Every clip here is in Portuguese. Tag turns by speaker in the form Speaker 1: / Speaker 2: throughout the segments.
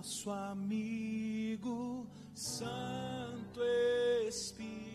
Speaker 1: nosso amigo Santo Espírito.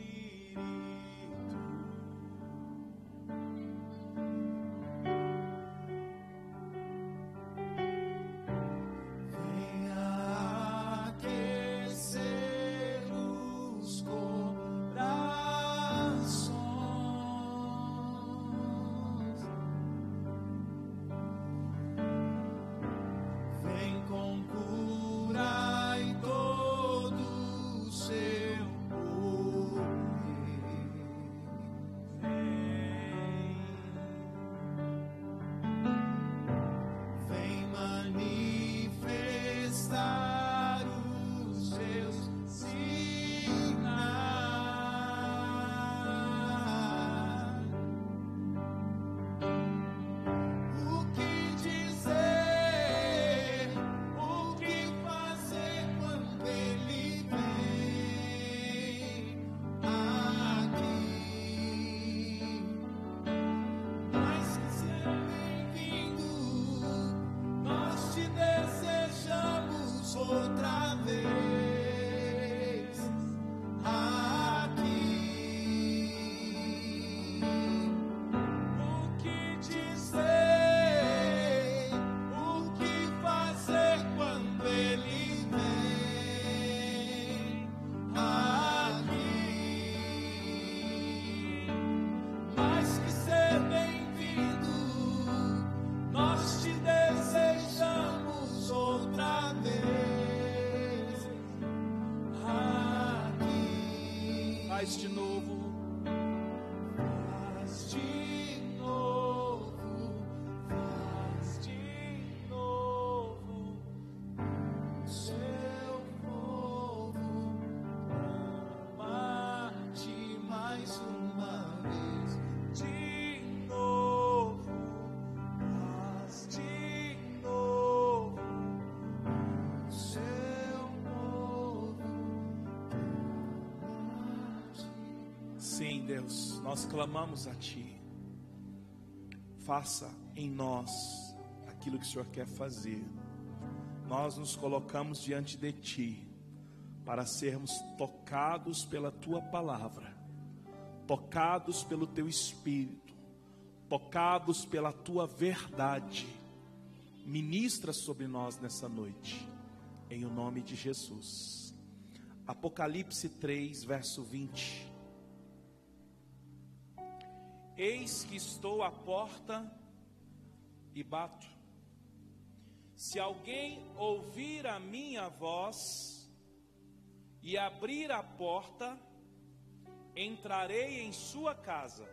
Speaker 1: Sim, Deus, nós clamamos a Ti. Faça em nós aquilo que o Senhor quer fazer. Nós nos colocamos diante de Ti para sermos tocados pela Tua palavra, tocados pelo Teu Espírito, tocados pela Tua verdade. Ministra sobre nós nessa noite, em o nome de Jesus. Apocalipse 3, verso 20. Eis que estou à porta e bato. Se alguém ouvir a minha voz e abrir a porta, entrarei em sua casa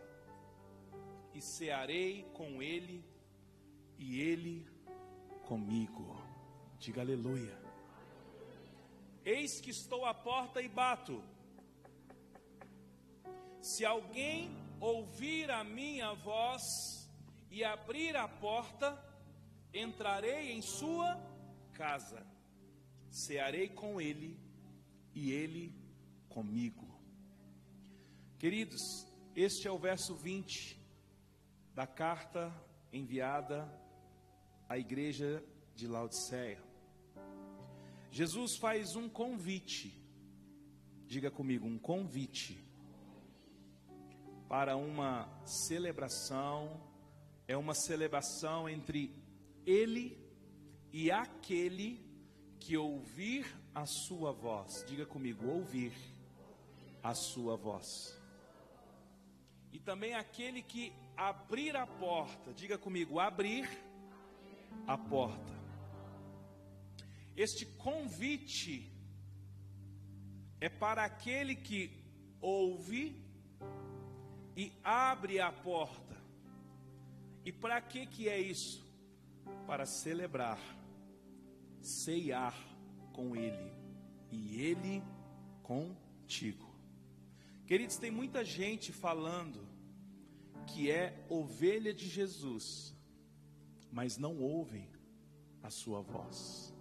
Speaker 1: e cearei com ele e ele comigo. Diga aleluia. Eis que estou à porta e bato. Se alguém ouvir a minha voz e abrir a porta, entrarei em sua casa, cearei com ele e ele comigo. Queridos, este é o verso 20 da carta enviada à igreja de Laodiceia. Jesus faz um convite, diga comigo, um convite para uma celebração, é uma celebração entre ele e aquele que ouvir a sua voz. Diga comigo, ouvir a sua voz. E também aquele que abrir a porta. Diga comigo, abrir a porta. Este convite é para aquele que ouve e abre a porta. E para que que é isso? Para celebrar, ceiar com ele e ele contigo. Queridos, tem muita gente falando que é ovelha de Jesus, mas não ouvem a sua voz.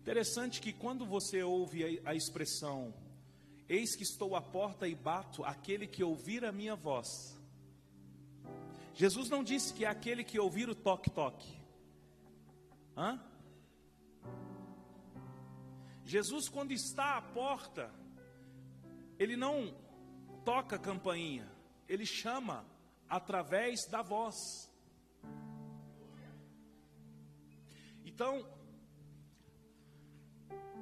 Speaker 1: Interessante que quando você ouve a, expressão Eis que estou à porta e bato aquele que ouvir a minha voz. Jesus não disse que é aquele que ouvir o toque-toque. Hã? Jesus, quando está à porta, ele não toca campainha, ele chama através da voz. Então,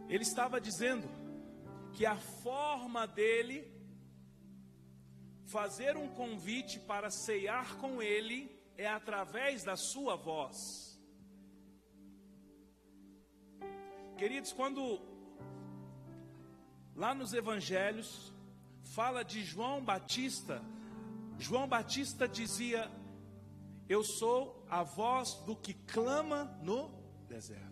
Speaker 1: ele estava dizendo que a forma dele fazer um convite para ceiar com ele é através da sua voz. Queridos, quando lá nos evangelhos fala de João Batista, João Batista dizia: Eu sou a voz do que clama no deserto.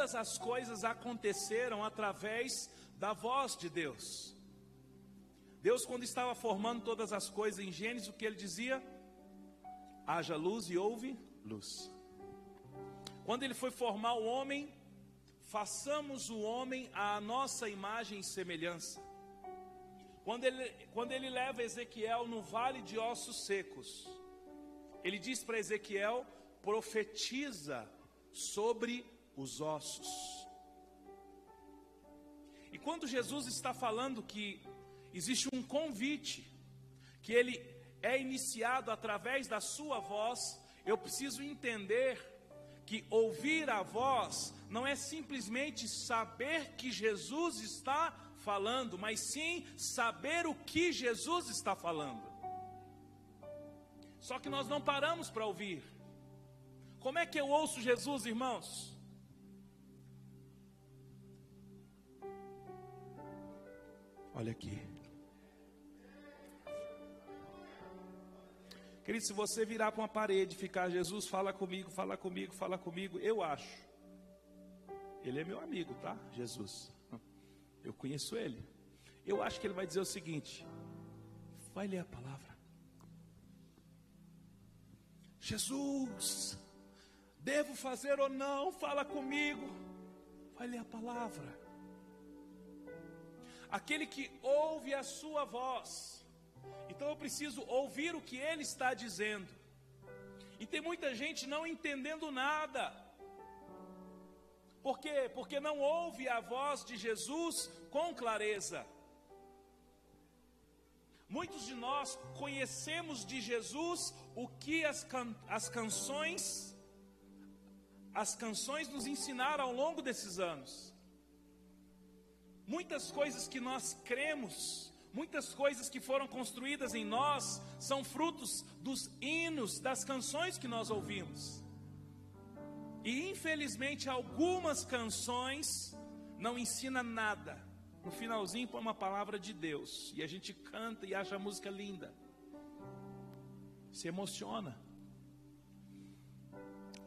Speaker 1: Todas as coisas aconteceram através da voz de Deus. Deus, quando estava formando todas as coisas em Gênesis, o que ele dizia? Haja luz e houve luz. Quando ele foi formar o homem, façamos o homem à nossa imagem e semelhança. Quando ele, quando ele leva Ezequiel no vale de ossos secos, ele diz para Ezequiel: profetiza sobre os ossos. E quando Jesus está falando que existe um convite, que ele é iniciado através da sua voz, eu preciso entender que ouvir a voz não é simplesmente saber que Jesus está falando, mas sim saber o que Jesus está falando. Só que nós não paramos para ouvir. Como é que eu ouço Jesus, irmãos? Olha aqui. Querido, se você virar para uma parede e ficar, Jesus, fala comigo, fala comigo, fala comigo, eu acho. Ele é meu amigo, tá? Jesus. Eu conheço ele. Eu acho que ele vai dizer o seguinte: vai ler a palavra. Jesus, devo fazer ou não? Fala comigo. Vai ler a palavra. Aquele que ouve a sua voz então eu preciso ouvir o que ele está dizendo. E tem muita gente não entendendo nada. Por quê? Porque não ouve a voz de Jesus com clareza. Muitos de nós conhecemos de Jesus o que as, can as canções as canções nos ensinaram ao longo desses anos. Muitas coisas que nós cremos Muitas coisas que foram construídas em nós são frutos dos hinos, das canções que nós ouvimos. E infelizmente algumas canções não ensinam nada. No finalzinho põe uma palavra de Deus e a gente canta e acha a música linda. Se emociona.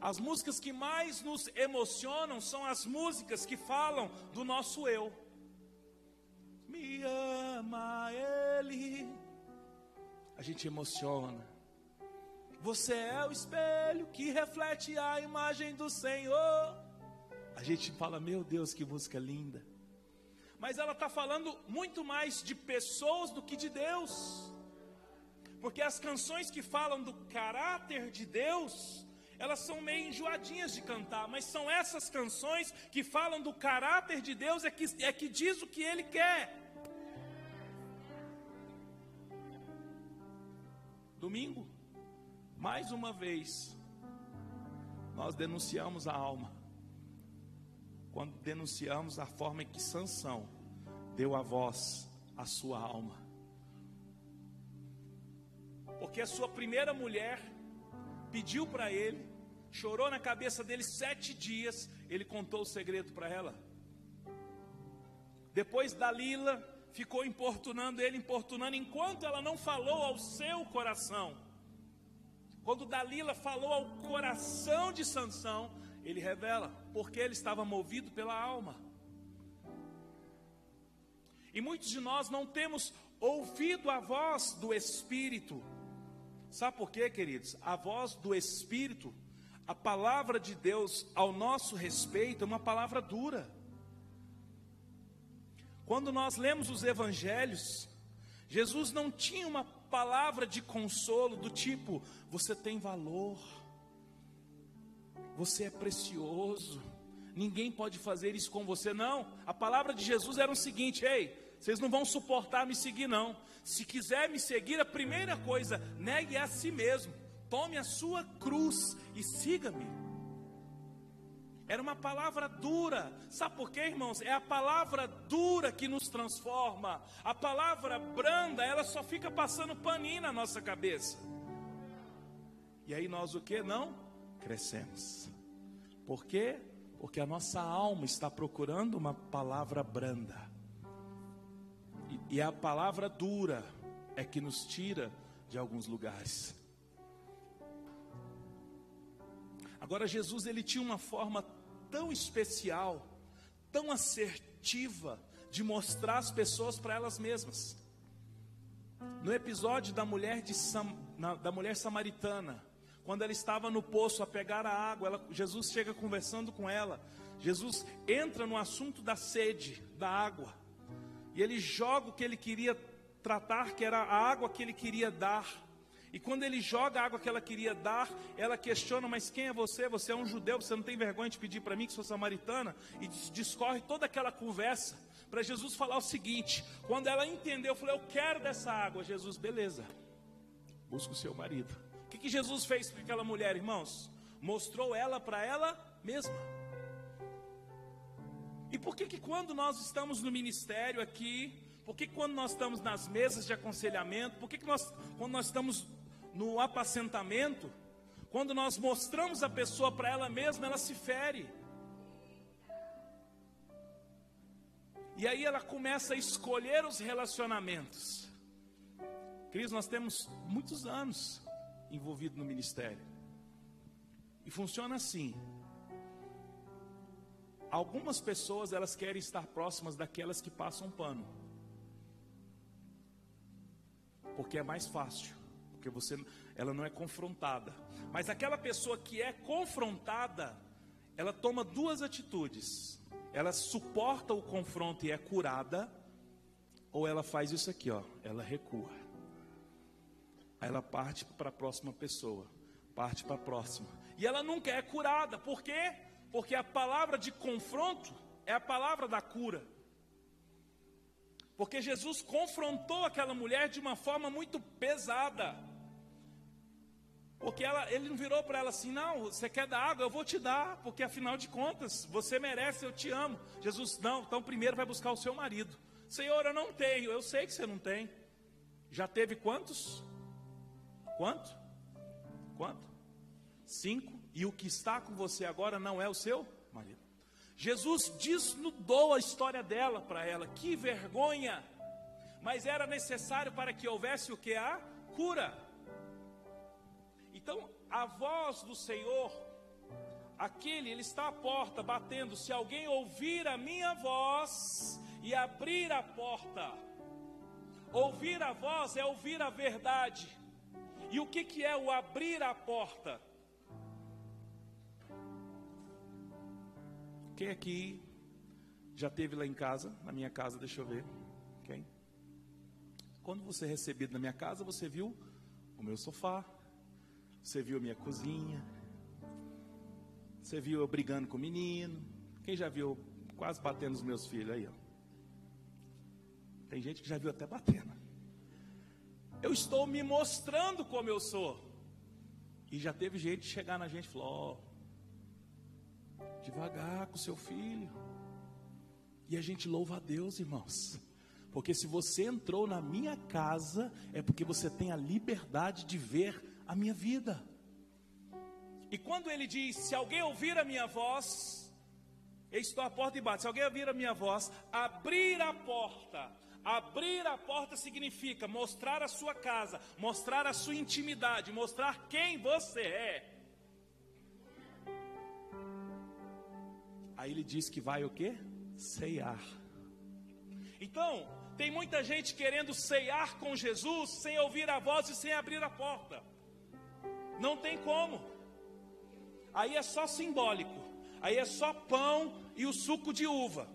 Speaker 1: As músicas que mais nos emocionam são as músicas que falam do nosso eu ama Ele. A gente emociona. Você é o espelho que reflete a imagem do Senhor. A gente fala, meu Deus, que música linda. Mas ela está falando muito mais de pessoas do que de Deus. Porque as canções que falam do caráter de Deus, elas são meio enjoadinhas de cantar, mas são essas canções que falam do caráter de Deus, é que, é que diz o que Ele quer. Domingo, mais uma vez, nós denunciamos a alma. Quando denunciamos a forma em que Sansão deu a voz à sua alma. Porque a sua primeira mulher pediu para ele, chorou na cabeça dele sete dias, ele contou o segredo para ela. Depois Dalila ficou importunando ele, importunando, enquanto ela não falou ao seu coração. Quando Dalila falou ao coração de Sansão, ele revela, porque ele estava movido pela alma. E muitos de nós não temos ouvido a voz do Espírito. Sabe por quê, queridos? A voz do Espírito, a palavra de Deus ao nosso respeito é uma palavra dura. Quando nós lemos os evangelhos, Jesus não tinha uma palavra de consolo do tipo: você tem valor, Você é precioso. Ninguém pode fazer isso com você, não. A palavra de Jesus era o seguinte: ei, vocês não vão suportar me seguir, não. Se quiser me seguir, a primeira coisa, negue a si mesmo. Tome a sua cruz e siga-me. Era uma palavra dura. Sabe por quê, irmãos? É a palavra dura que nos transforma. A palavra branda, ela só fica passando paninho na nossa cabeça. E aí nós o que? Não crescemos. Por quê? Porque a nossa alma está procurando uma palavra branda. E, e a palavra dura é que nos tira de alguns lugares. Agora Jesus ele tinha uma forma tão especial, tão assertiva de mostrar as pessoas para elas mesmas. No episódio da mulher de Sam, na, da mulher samaritana, quando ela estava no poço a pegar a água, ela, Jesus chega conversando com ela. Jesus entra no assunto da sede, da água. E ele joga o que ele queria tratar, que era a água que ele queria dar. E quando ele joga a água que ela queria dar, ela questiona: Mas quem é você? Você é um judeu, você não tem vergonha de pedir para mim que sou samaritana? E discorre toda aquela conversa para Jesus falar o seguinte: Quando ela entendeu, eu falei: Eu quero dessa água. Jesus, beleza, busca o seu marido. O que, que Jesus fez com aquela mulher, irmãos? Mostrou ela para ela mesma. E por que que quando nós estamos no ministério aqui, por que quando nós estamos nas mesas de aconselhamento, por que, que nós, quando nós estamos no apacentamento, quando nós mostramos a pessoa para ela mesma, ela se fere. E aí ela começa a escolher os relacionamentos. Cris, nós temos muitos anos envolvido no ministério. E funciona assim. Algumas pessoas elas querem estar próximas daquelas que passam pano. Porque é mais fácil porque você, ela não é confrontada. Mas aquela pessoa que é confrontada, ela toma duas atitudes. Ela suporta o confronto e é curada, ou ela faz isso aqui, ó, ela recua. Aí ela parte para a próxima pessoa, parte para a próxima. E ela nunca é curada, por quê? Porque a palavra de confronto é a palavra da cura. Porque Jesus confrontou aquela mulher de uma forma muito pesada. Porque ela, ele não virou para ela assim, não, você quer dar água, eu vou te dar, porque afinal de contas, você merece, eu te amo. Jesus, não, então primeiro vai buscar o seu marido. Senhor, eu não tenho, eu sei que você não tem. Já teve quantos? Quanto? Quanto? Cinco. E o que está com você agora não é o seu marido. Jesus desnudou a história dela para ela. Que vergonha! Mas era necessário para que houvesse o que? A cura. Então, a voz do Senhor, aquele, ele está à porta batendo. Se alguém ouvir a minha voz e abrir a porta, ouvir a voz é ouvir a verdade. E o que, que é o abrir a porta? Quem aqui já teve lá em casa, na minha casa, deixa eu ver. Quem? Quando você é recebido na minha casa, você viu o meu sofá, você viu minha cozinha. Você viu eu brigando com o menino. Quem já viu quase batendo nos meus filhos aí, ó. Tem gente que já viu até batendo. Eu estou me mostrando como eu sou. E já teve gente chegar na gente e falar: Ó, devagar com seu filho. E a gente louva a Deus, irmãos. Porque se você entrou na minha casa, é porque você tem a liberdade de ver a minha vida. E quando ele diz: Se alguém ouvir a minha voz, eu estou à porta e bate. Se alguém ouvir a minha voz, abrir a porta. Abrir a porta significa mostrar a sua casa, mostrar a sua intimidade, mostrar quem você é. Aí ele diz que vai o que? Ceiar. Então, tem muita gente querendo ceiar com Jesus sem ouvir a voz e sem abrir a porta. Não tem como. Aí é só simbólico. Aí é só pão e o suco de uva.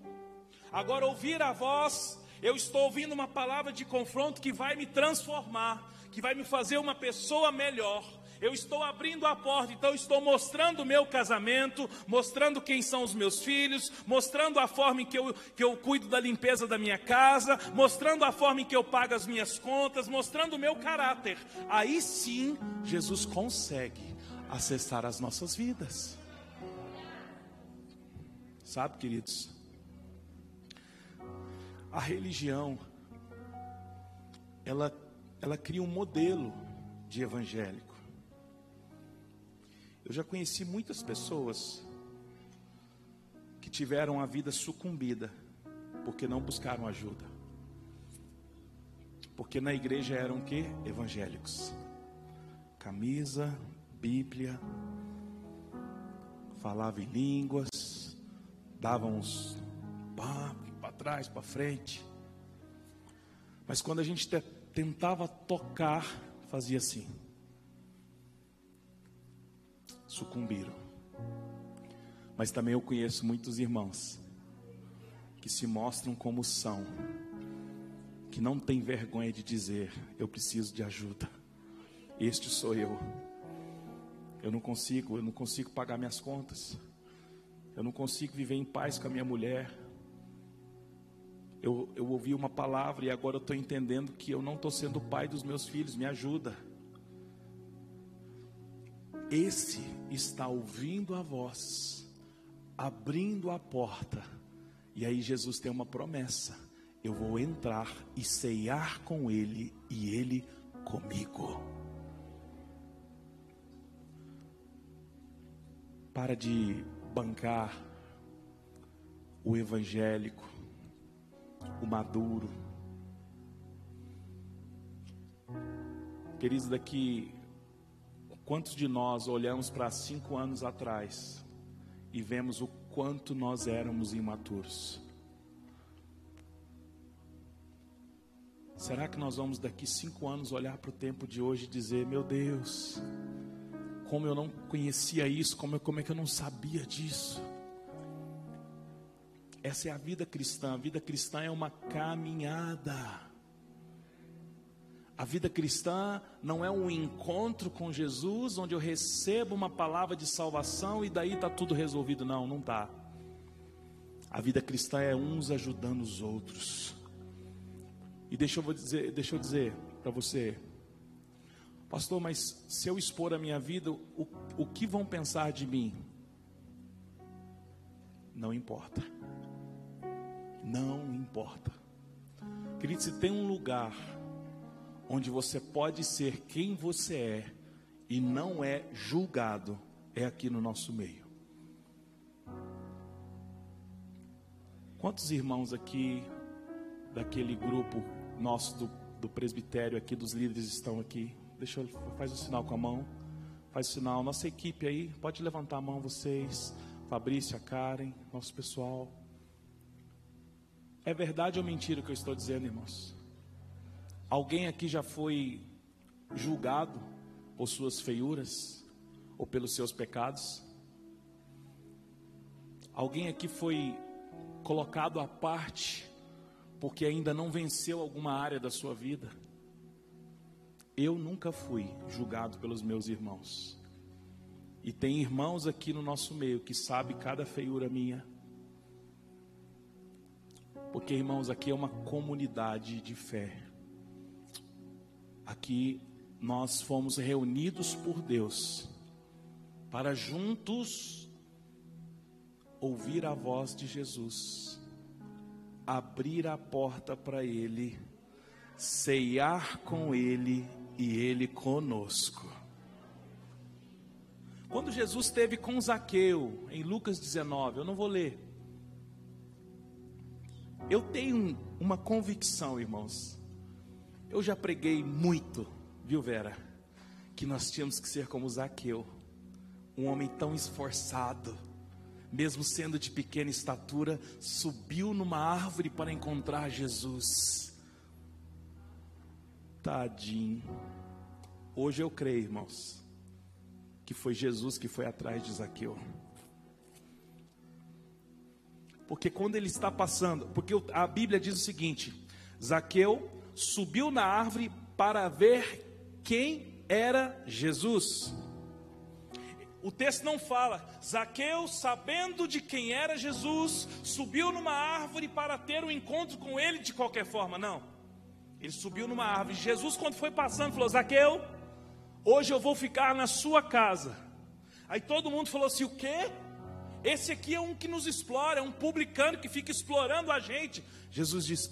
Speaker 1: Agora, ouvir a voz, eu estou ouvindo uma palavra de confronto que vai me transformar, que vai me fazer uma pessoa melhor. Eu estou abrindo a porta, então estou mostrando o meu casamento, mostrando quem são os meus filhos, mostrando a forma em que eu, que eu cuido da limpeza da minha casa, mostrando a forma em que eu pago as minhas contas, mostrando o meu caráter. Aí sim, Jesus consegue acessar as nossas vidas. Sabe, queridos? A religião ela ela cria um modelo de evangélico. Eu já conheci muitas pessoas que tiveram a vida sucumbida porque não buscaram ajuda. Porque na igreja eram que? Evangélicos. Camisa, Bíblia, falava em línguas, davam uns para trás, para frente. Mas quando a gente tentava tocar, fazia assim. Sucumbiram. Mas também eu conheço muitos irmãos que se mostram como são, que não tem vergonha de dizer: Eu preciso de ajuda. Este sou eu. Eu não consigo, eu não consigo pagar minhas contas. Eu não consigo viver em paz com a minha mulher eu, eu ouvi uma palavra e agora eu estou entendendo que eu não estou sendo pai dos meus filhos, me ajuda. Esse está ouvindo a voz, abrindo a porta, e aí Jesus tem uma promessa: eu vou entrar e ceiar com ele e ele comigo. Para de bancar o evangélico, o maduro. Queridos, daqui, quantos de nós olhamos para cinco anos atrás e vemos o quanto nós éramos imaturos? Será que nós vamos daqui cinco anos olhar para o tempo de hoje e dizer: Meu Deus, como eu não conhecia isso, como, como é que eu não sabia disso? Essa é a vida cristã. A vida cristã é uma caminhada. A vida cristã não é um encontro com Jesus, onde eu recebo uma palavra de salvação e daí está tudo resolvido. Não, não está. A vida cristã é uns ajudando os outros. E deixa eu dizer, deixa eu dizer para você, pastor, mas se eu expor a minha vida, o, o que vão pensar de mim? Não importa não importa. Querido, se tem um lugar onde você pode ser quem você é e não é julgado, é aqui no nosso meio. Quantos irmãos aqui daquele grupo nosso do, do presbitério aqui, dos líderes estão aqui? Deixa eu faz o sinal com a mão. Faz o sinal. Nossa equipe aí, pode levantar a mão vocês. Fabrício, a Karen, nosso pessoal. É verdade ou mentira o que eu estou dizendo, irmãos? Alguém aqui já foi julgado por suas feiuras ou pelos seus pecados? Alguém aqui foi colocado à parte porque ainda não venceu alguma área da sua vida? Eu nunca fui julgado pelos meus irmãos. E tem irmãos aqui no nosso meio que sabe cada feiura minha porque, irmãos, aqui é uma comunidade de fé. Aqui nós fomos reunidos por Deus para juntos ouvir a voz de Jesus, abrir a porta para Ele, ceiar com Ele e Ele conosco. Quando Jesus esteve com Zaqueu, em Lucas 19, eu não vou ler, eu tenho uma convicção, irmãos. Eu já preguei muito, viu, Vera? Que nós tínhamos que ser como Zaqueu, um homem tão esforçado, mesmo sendo de pequena estatura, subiu numa árvore para encontrar Jesus. Tadinho. Hoje eu creio, irmãos, que foi Jesus que foi atrás de Zaqueu. Porque quando ele está passando, porque a Bíblia diz o seguinte: Zaqueu subiu na árvore para ver quem era Jesus. o texto não fala. Zaqueu, sabendo de quem era Jesus, subiu numa árvore para ter um encontro com ele de qualquer forma. Não. Ele subiu numa árvore. Jesus, quando foi passando, falou: Zaqueu, hoje eu vou ficar na sua casa. Aí todo mundo falou assim: o quê? Esse aqui é um que nos explora, é um publicano que fica explorando a gente. Jesus disse: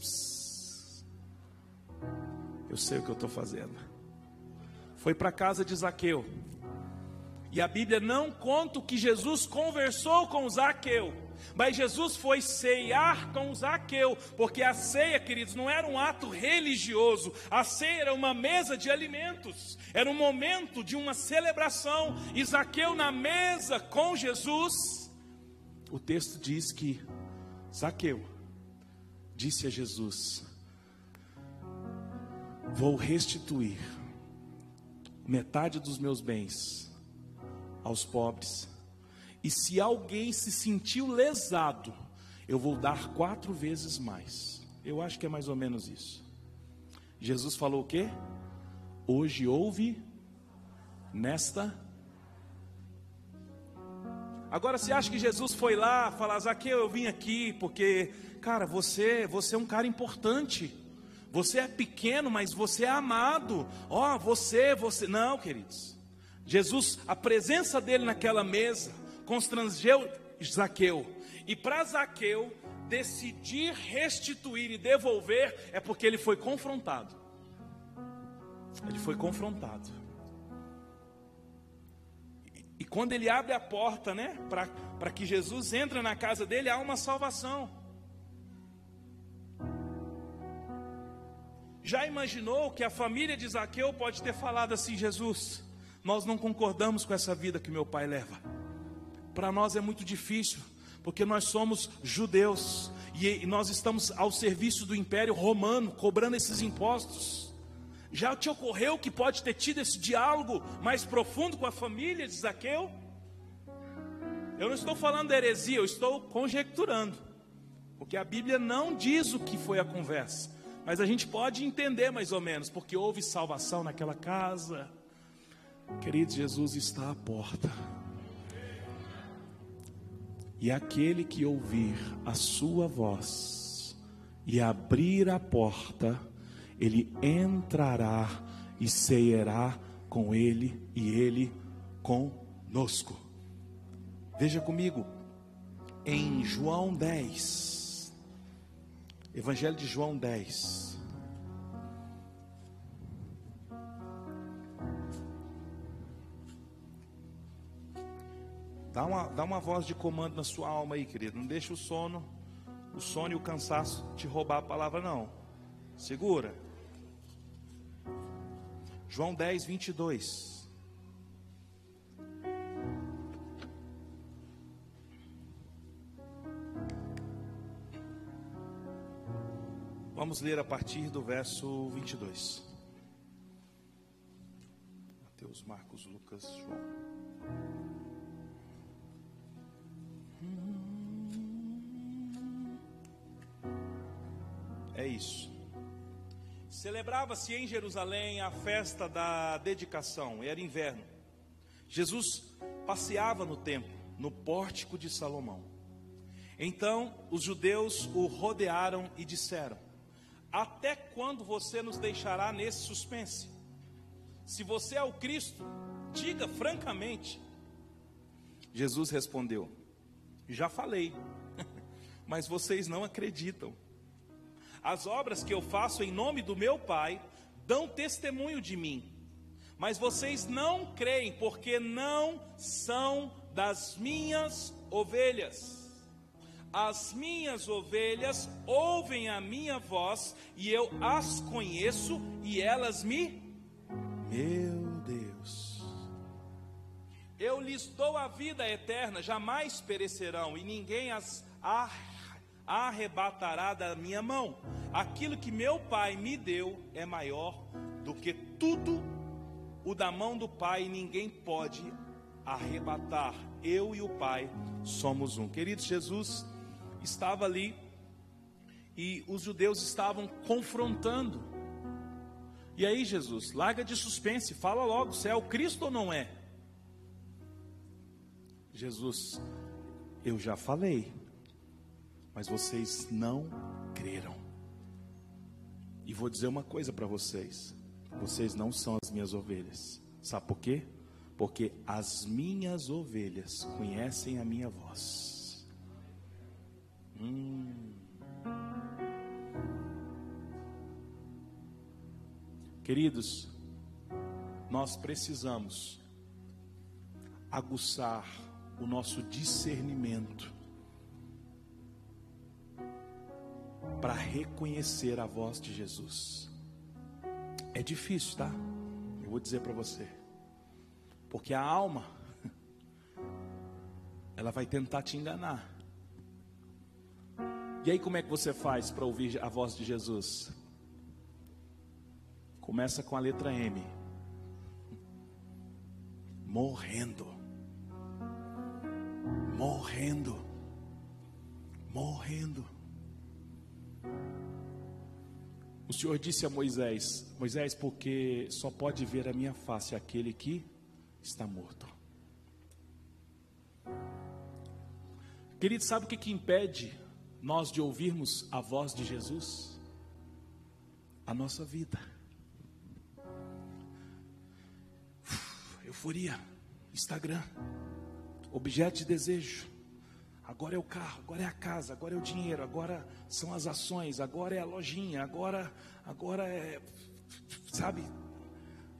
Speaker 1: Eu sei o que eu estou fazendo. Foi para a casa de Zaqueu. E a Bíblia não conta que Jesus conversou com Zaqueu, mas Jesus foi ceiar com Zaqueu, porque a ceia, queridos, não era um ato religioso, a ceia era uma mesa de alimentos, era um momento de uma celebração, e Zaqueu na mesa com Jesus, o texto diz que Zaqueu disse a Jesus: Vou restituir metade dos meus bens aos pobres. E se alguém se sentiu lesado, eu vou dar quatro vezes mais. Eu acho que é mais ou menos isso. Jesus falou o quê? Hoje houve nesta. Agora você acha que Jesus foi lá falar, Zaqueu, eu vim aqui porque, cara, você, você é um cara importante. Você é pequeno, mas você é amado. Ó, oh, você, você. Não, queridos. Jesus, a presença dele naquela mesa, constrangeu Zaqueu. E para Zaqueu decidir restituir e devolver, é porque ele foi confrontado. Ele foi confrontado. E, quando ele abre a porta, né, para que Jesus entre na casa dele, há uma salvação. Já imaginou que a família de Zaqueu pode ter falado assim: Jesus, nós não concordamos com essa vida que meu pai leva. Para nós é muito difícil, porque nós somos judeus e nós estamos ao serviço do Império Romano, cobrando esses impostos. Já te ocorreu que pode ter tido esse diálogo mais profundo com a família de Zaqueu? Eu não estou falando heresia, eu estou conjecturando, porque a Bíblia não diz o que foi a conversa, mas a gente pode entender mais ou menos, porque houve salvação naquela casa Queridos, Jesus está à porta. E aquele que ouvir a sua voz e abrir a porta, ele entrará e ceará com ele e ele conosco. Veja comigo, em João 10, Evangelho de João 10. Dá uma, dá uma voz de comando na sua alma aí, querido. Não deixa o sono, o sono e o cansaço te roubar a palavra, não. Segura. João 10, 22. Vamos ler a partir do verso 22. Mateus, Marcos, Lucas, João. É isso. Celebrava-se em Jerusalém a festa da dedicação, era inverno. Jesus passeava no templo, no pórtico de Salomão. Então os judeus o rodearam e disseram: Até quando você nos deixará nesse suspense? Se você é o Cristo, diga francamente. Jesus respondeu: Já falei, mas vocês não acreditam. As obras que eu faço em nome do meu Pai dão testemunho de mim. Mas vocês não creem, porque não são das minhas ovelhas. As minhas ovelhas ouvem a minha voz, e eu as conheço, e elas me. Meu Deus. Eu lhes dou a vida eterna, jamais perecerão, e ninguém as arrebatará da minha mão. Aquilo que meu Pai me deu é maior do que tudo o da mão do Pai, ninguém pode arrebatar. Eu e o Pai somos um. Queridos, Jesus estava ali e os judeus estavam confrontando. E aí, Jesus, larga de suspense, fala logo, você é o Cristo ou não é? Jesus, eu já falei, mas vocês não creram. E vou dizer uma coisa para vocês: vocês não são as minhas ovelhas. Sabe por quê? Porque as minhas ovelhas conhecem a minha voz. Hum. Queridos, nós precisamos aguçar o nosso discernimento para reconhecer a voz de Jesus. É difícil, tá? Eu vou dizer para você. Porque a alma ela vai tentar te enganar. E aí como é que você faz para ouvir a voz de Jesus? Começa com a letra M. Morrendo. Morrendo. Morrendo. O Senhor disse a Moisés: Moisés, porque só pode ver a minha face aquele que está morto. Querido, sabe o que, que impede nós de ouvirmos a voz de Jesus? A nossa vida. Euforia, Instagram, objeto de desejo. Agora é o carro, agora é a casa, agora é o dinheiro, agora são as ações, agora é a lojinha, agora, agora é, sabe?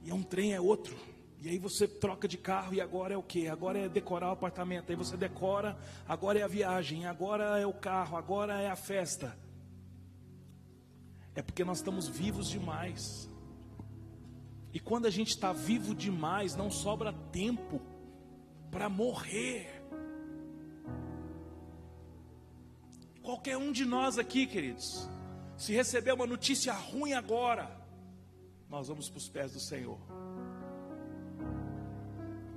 Speaker 1: E é um trem, é outro. E aí você troca de carro e agora é o que? Agora é decorar o apartamento. Aí você decora, agora é a viagem, agora é o carro, agora é a festa. É porque nós estamos vivos demais. E quando a gente está vivo demais, não sobra tempo para morrer. Qualquer um de nós aqui, queridos, se receber uma notícia ruim agora, nós vamos para os pés do Senhor.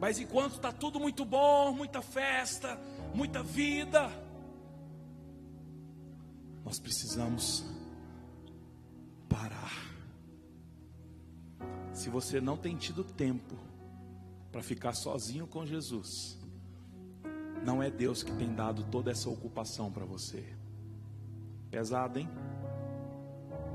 Speaker 1: Mas enquanto está tudo muito bom, muita festa, muita vida, nós precisamos parar. Se você não tem tido tempo para ficar sozinho com Jesus, não é Deus que tem dado toda essa ocupação para você. Pesado, hein?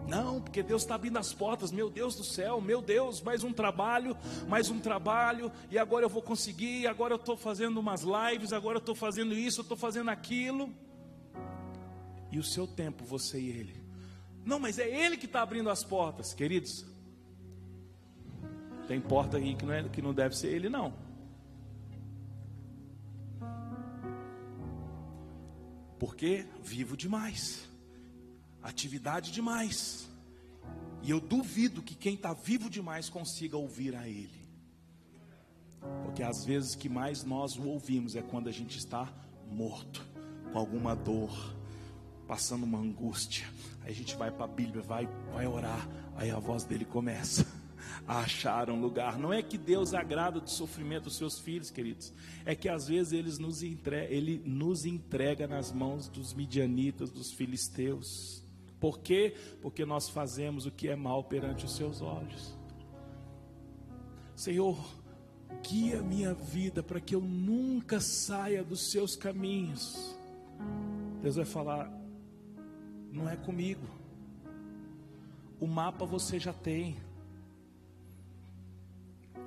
Speaker 1: Não, porque Deus está abrindo as portas, meu Deus do céu, meu Deus, mais um trabalho, mais um trabalho, e agora eu vou conseguir, agora eu estou fazendo umas lives, agora eu estou fazendo isso, eu estou fazendo aquilo. E o seu tempo, você e ele. Não, mas é ele que está abrindo as portas, queridos. Tem porta aí que não, é, que não deve ser ele, não. Porque vivo demais atividade demais. E eu duvido que quem está vivo demais consiga ouvir a Ele. Porque às vezes que mais nós o ouvimos é quando a gente está morto, com alguma dor, passando uma angústia. Aí a gente vai para a Bíblia, vai, vai orar, aí a voz dele começa a achar um lugar. Não é que Deus agrada do sofrimento dos seus filhos, queridos. É que às vezes ele nos entrega, ele nos entrega nas mãos dos midianitas, dos filisteus. Por quê? Porque nós fazemos o que é mal perante os seus olhos. Senhor, guia minha vida para que eu nunca saia dos seus caminhos. Deus vai falar: não é comigo. O mapa você já tem.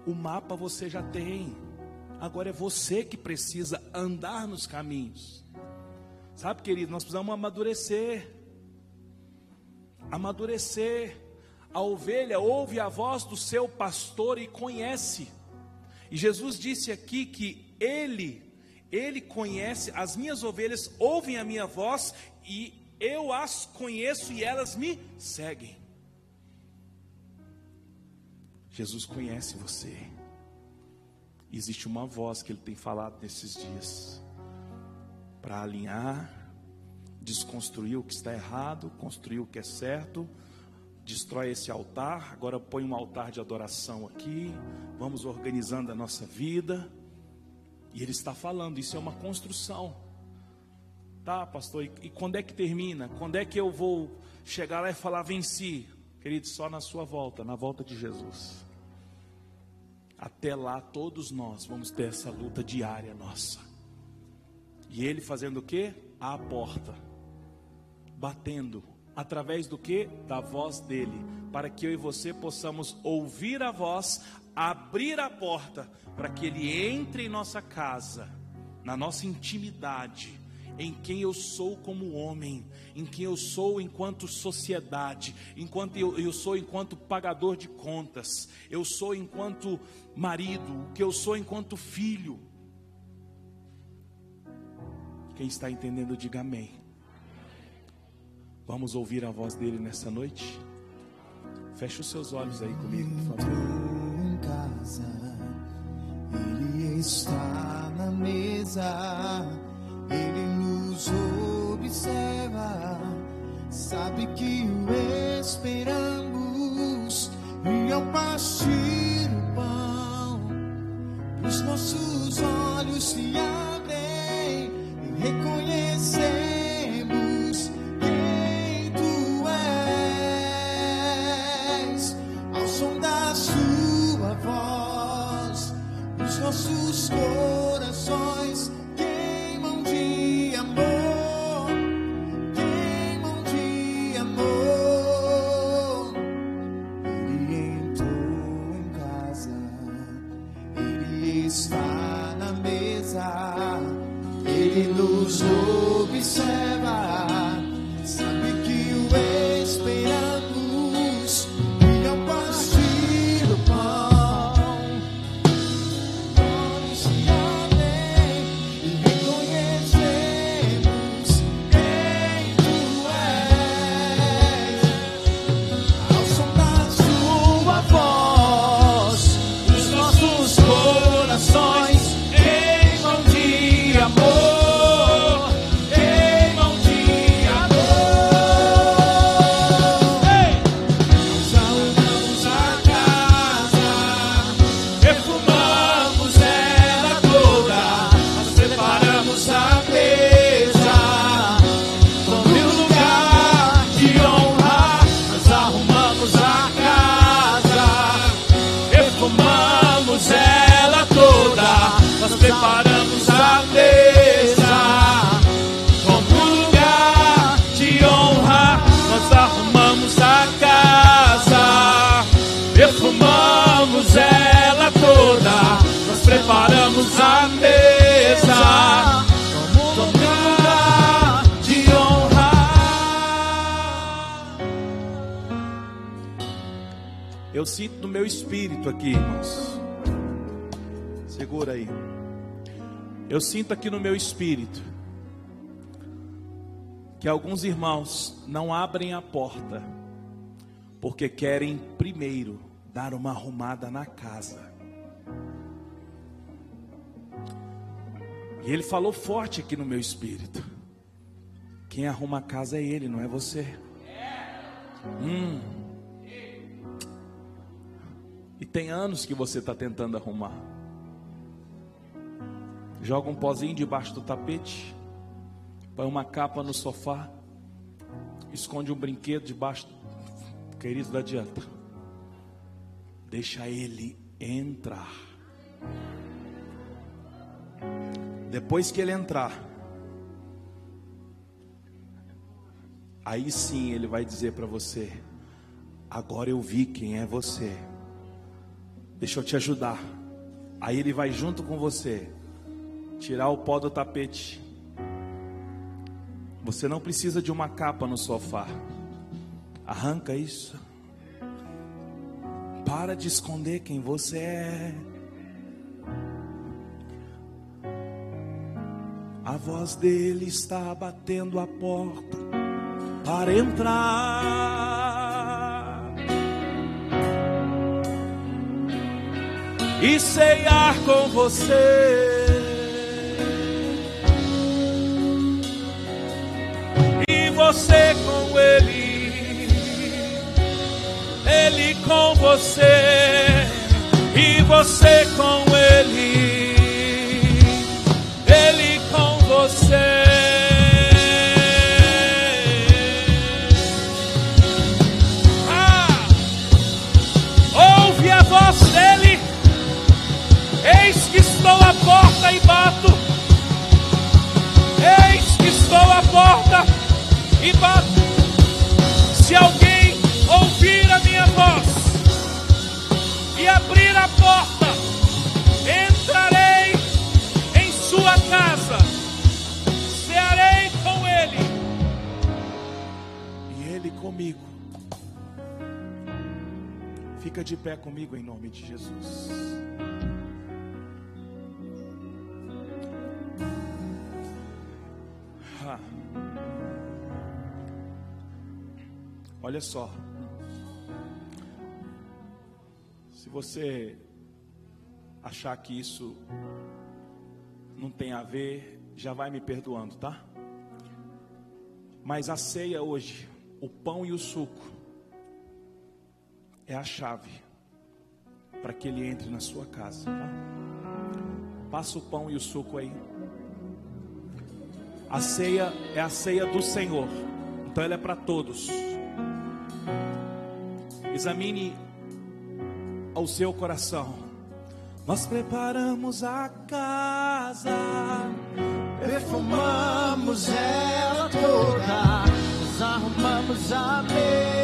Speaker 1: O mapa você já tem. Agora é você que precisa andar nos caminhos. Sabe, querido, nós precisamos amadurecer amadurecer. A ovelha ouve a voz do seu pastor e conhece. E Jesus disse aqui que ele, ele conhece, as minhas ovelhas ouvem a minha voz e eu as conheço e elas me seguem. Jesus conhece você. Existe uma voz que ele tem falado nesses dias para alinhar desconstruir o que está errado, construir o que é certo, destrói esse altar, agora põe um altar de adoração aqui, vamos organizando a nossa vida. E ele está falando, isso é uma construção. Tá, pastor? E, e quando é que termina? Quando é que eu vou chegar lá e falar venci? Querido, só na sua volta, na volta de Jesus. Até lá todos nós vamos ter essa luta diária nossa E ele fazendo o que? A porta, batendo, através do que? Da voz dele, para que eu e você possamos ouvir a voz, abrir a porta, para que ele entre em nossa casa, na nossa intimidade, em quem eu sou como homem, em quem eu sou enquanto sociedade, enquanto eu, eu sou enquanto pagador de contas, eu sou enquanto marido, o que eu sou enquanto filho. Quem está entendendo, diga amém. Vamos ouvir a voz dele nessa noite? Feche os seus olhos aí comigo, por favor.
Speaker 2: Em casa, ele está na mesa, ele nos observa, sabe que o esperamos, e ao partir o pão, os nossos olhos se abrem e reconhecemos nos observa,
Speaker 1: Eu sinto no meu espírito aqui, irmãos. Segura aí. Eu sinto aqui no meu espírito que alguns irmãos não abrem a porta porque querem primeiro dar uma arrumada na casa. E ele falou forte aqui no meu espírito. Quem arruma a casa é ele, não é você. Hum. E tem anos que você está tentando arrumar. Joga um pozinho debaixo do tapete, põe uma capa no sofá, esconde um brinquedo debaixo. Querido, não adianta. Deixa ele entrar. Depois que ele entrar, aí sim ele vai dizer para você: Agora eu vi quem é você. Deixa eu te ajudar. Aí ele vai junto com você tirar o pó do tapete. Você não precisa de uma capa no sofá. Arranca isso. Para de esconder quem você é. A voz dele está batendo a porta para entrar e ceiar com você. E você com ele, ele com você, e você com e bato. Se alguém ouvir a minha voz e abrir a porta, entrarei em sua casa, cearei com ele e ele comigo. Fica de pé comigo em nome de Jesus. Olha só. Se você achar que isso não tem a ver, já vai me perdoando, tá? Mas a ceia hoje, o pão e o suco, é a chave para que ele entre na sua casa, tá? Passa o pão e o suco aí. A ceia é a ceia do Senhor, então ela é para todos. Examine ao seu coração. Nós preparamos a casa,
Speaker 2: Perfumamos ela toda, nós arrumamos a mesa.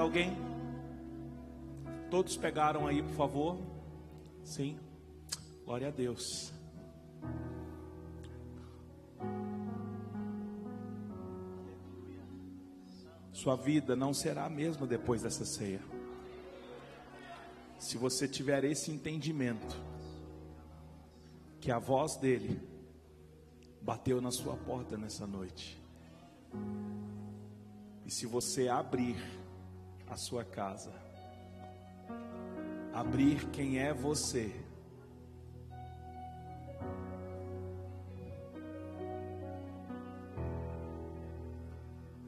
Speaker 1: Alguém? Todos pegaram aí, por favor? Sim. Glória a Deus. Sua vida não será a mesma depois dessa ceia. Se você tiver esse entendimento, que a voz dele bateu na sua porta nessa noite. E se você abrir a sua casa, abrir quem é você,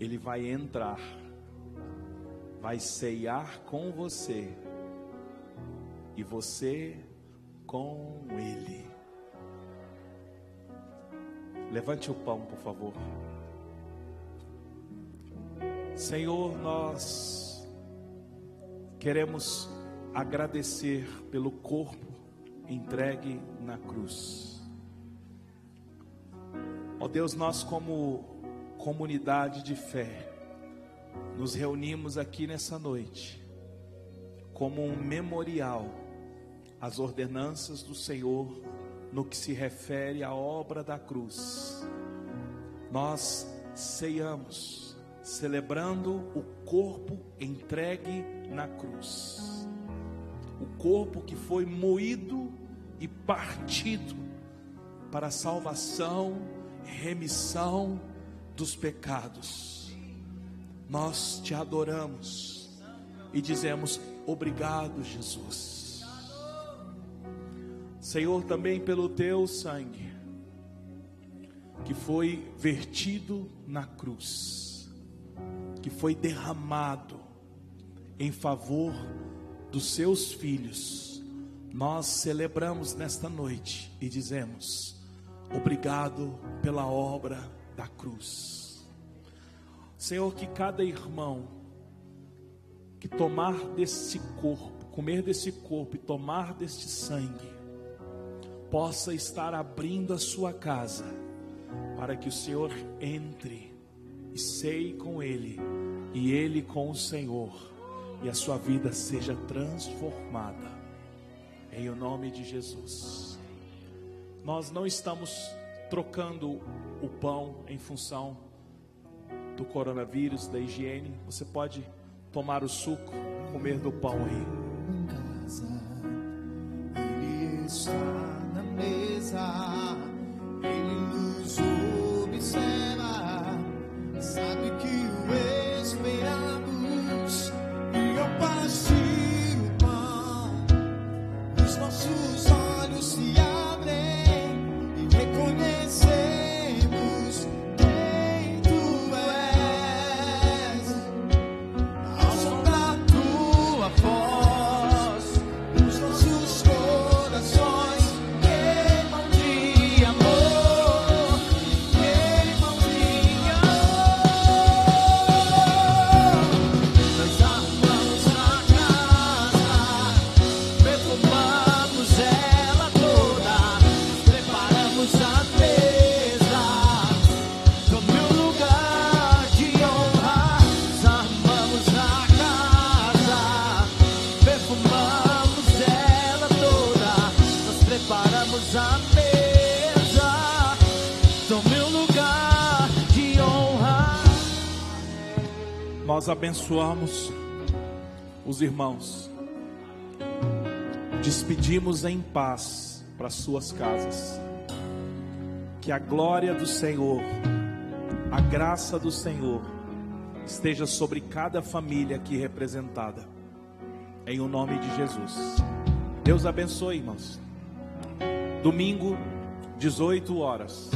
Speaker 1: ele vai entrar, vai ceiar com você e você com ele. Levante o pão, por favor. Senhor, nós queremos agradecer pelo corpo entregue na cruz. Ó Deus, nós como comunidade de fé, nos reunimos aqui nessa noite como um memorial às ordenanças do Senhor no que se refere à obra da cruz. Nós ceiamos, celebrando o corpo entregue na cruz. O corpo que foi moído e partido para a salvação, remissão dos pecados. Nós te adoramos e dizemos obrigado, Jesus. Senhor, também pelo teu sangue que foi vertido na cruz, que foi derramado em favor dos seus filhos, nós celebramos nesta noite e dizemos: obrigado pela obra da cruz. Senhor, que cada irmão que tomar desse corpo, comer desse corpo e tomar deste sangue, possa estar abrindo a sua casa, para que o Senhor entre e ceie com Ele, e Ele com o Senhor, e a sua vida seja transformada, em o nome de Jesus. Nós não estamos trocando o pão em função do coronavírus, da higiene. Você pode tomar o suco, comer do pão aí.
Speaker 2: Está na mesa, ele nos sabe
Speaker 1: Abençoamos os irmãos, despedimos em paz para suas casas. Que a glória do Senhor, a graça do Senhor, esteja sobre cada família aqui representada, em o nome de Jesus. Deus abençoe, irmãos. Domingo, 18 horas.